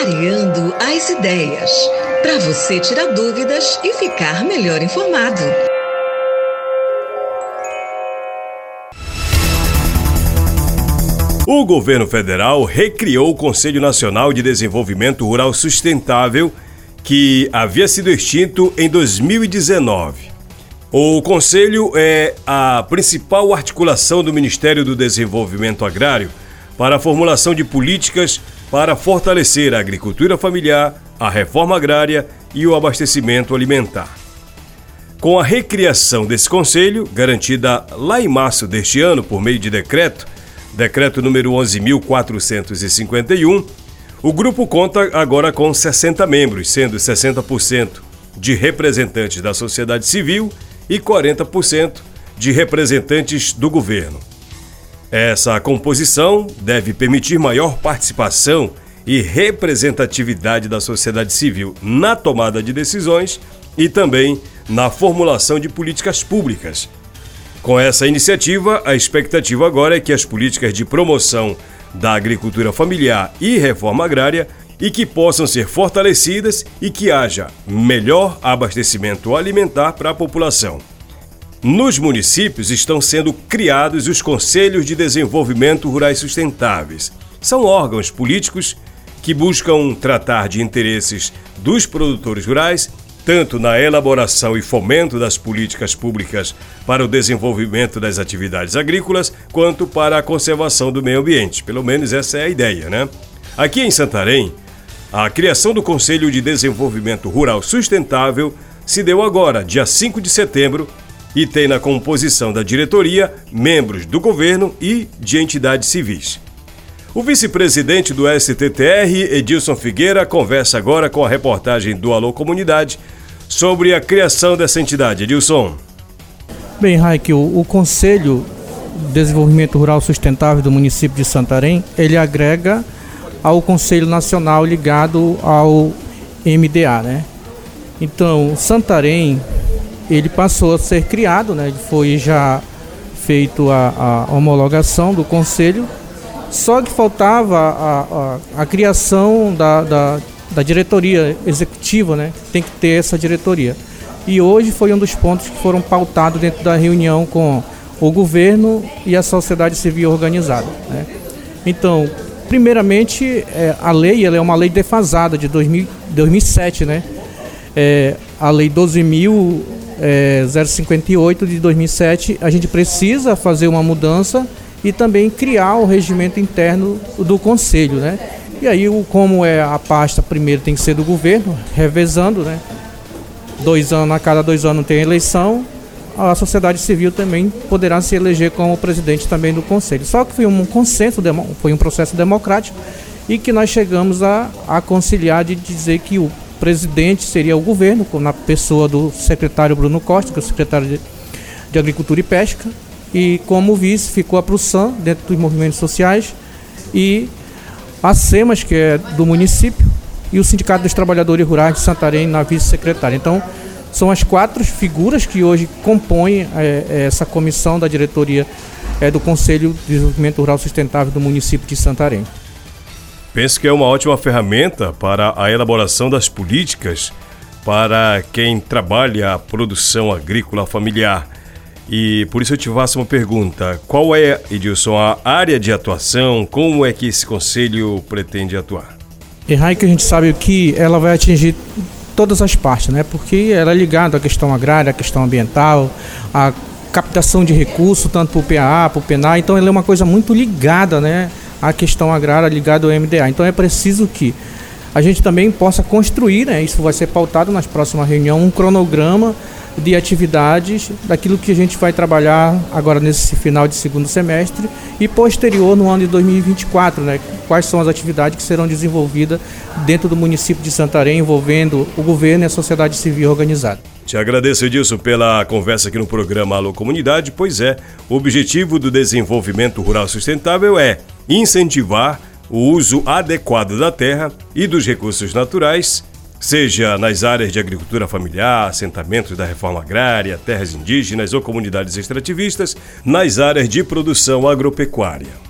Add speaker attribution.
Speaker 1: Clareando as ideias. Para você tirar dúvidas e ficar melhor informado.
Speaker 2: O governo federal recriou o Conselho Nacional de Desenvolvimento Rural Sustentável, que havia sido extinto em 2019. O Conselho é a principal articulação do Ministério do Desenvolvimento Agrário para a formulação de políticas para fortalecer a agricultura familiar, a reforma agrária e o abastecimento alimentar. Com a recriação desse conselho, garantida lá em março deste ano por meio de decreto, decreto número 11.451, o grupo conta agora com 60 membros, sendo 60% de representantes da sociedade civil e 40% de representantes do governo. Essa composição deve permitir maior participação e representatividade da sociedade civil na tomada de decisões e também na formulação de políticas públicas. Com essa iniciativa, a expectativa agora é que as políticas de promoção da agricultura familiar e reforma agrária e que possam ser fortalecidas e que haja melhor abastecimento alimentar para a população. Nos municípios estão sendo criados os Conselhos de Desenvolvimento Rurais Sustentáveis. São órgãos políticos que buscam tratar de interesses dos produtores rurais, tanto na elaboração e fomento das políticas públicas para o desenvolvimento das atividades agrícolas, quanto para a conservação do meio ambiente. Pelo menos essa é a ideia, né? Aqui em Santarém, a criação do Conselho de Desenvolvimento Rural Sustentável se deu agora, dia 5 de setembro, e tem na composição da diretoria membros do governo e de entidades civis. O vice-presidente do STTR, Edilson Figueira, conversa agora com a reportagem do Alô Comunidade sobre a criação dessa entidade. Edilson.
Speaker 3: Bem, Raik, o, o Conselho de Desenvolvimento Rural Sustentável do município de Santarém, ele agrega ao Conselho Nacional ligado ao MDA, né? Então, Santarém ele passou a ser criado, né? Foi já feito a, a homologação do conselho, só que faltava a, a, a criação da, da, da, diretoria executiva, né? Tem que ter essa diretoria. E hoje foi um dos pontos que foram pautados dentro da reunião com o governo e a sociedade civil organizada. Né? Então, primeiramente, é, a lei ela é uma lei defasada de 2000, 2007, né? É, a lei 12.000 é, 058 de 2007, a gente precisa fazer uma mudança e também criar o regimento interno do conselho, né? E aí, como é a pasta, primeiro tem que ser do governo, revezando, né? Dois anos, a cada dois anos tem eleição, a sociedade civil também poderá se eleger como presidente também do conselho. Só que foi um consenso, foi um processo democrático e que nós chegamos a, a conciliar de dizer que o presidente seria o governo, na pessoa do secretário Bruno Costa, que é o secretário de, de Agricultura e Pesca, e como vice ficou a PRUSAN, dentro dos movimentos sociais, e a SEMAS, que é do município, e o Sindicato dos Trabalhadores Rurais de Santarém na vice-secretária. Então, são as quatro figuras que hoje compõem é, essa comissão da diretoria é, do Conselho de Desenvolvimento Rural Sustentável do município de Santarém.
Speaker 2: Penso que é uma ótima ferramenta para a elaboração das políticas para quem trabalha a produção agrícola familiar. E por isso eu te faço uma pergunta: qual é, Edilson, a área de atuação? Como é que esse conselho pretende atuar?
Speaker 3: E que a gente sabe que ela vai atingir todas as partes, né? Porque ela é ligada à questão agrária, à questão ambiental, à captação de recursos, tanto para o PAA, para o PENA. Então ela é uma coisa muito ligada, né? A questão agrária ligada ao MDA. Então é preciso que a gente também possa construir, né, isso vai ser pautado nas próximas reuniões, um cronograma de atividades daquilo que a gente vai trabalhar agora nesse final de segundo semestre e posterior no ano de 2024, né? Quais são as atividades que serão desenvolvidas dentro do município de Santarém envolvendo o governo e a sociedade civil organizada.
Speaker 2: Te agradeço, Edilson, pela conversa aqui no programa Alô Comunidade. Pois é, o objetivo do desenvolvimento rural sustentável é incentivar o uso adequado da terra e dos recursos naturais, seja nas áreas de agricultura familiar, assentamentos da reforma agrária, terras indígenas ou comunidades extrativistas, nas áreas de produção agropecuária.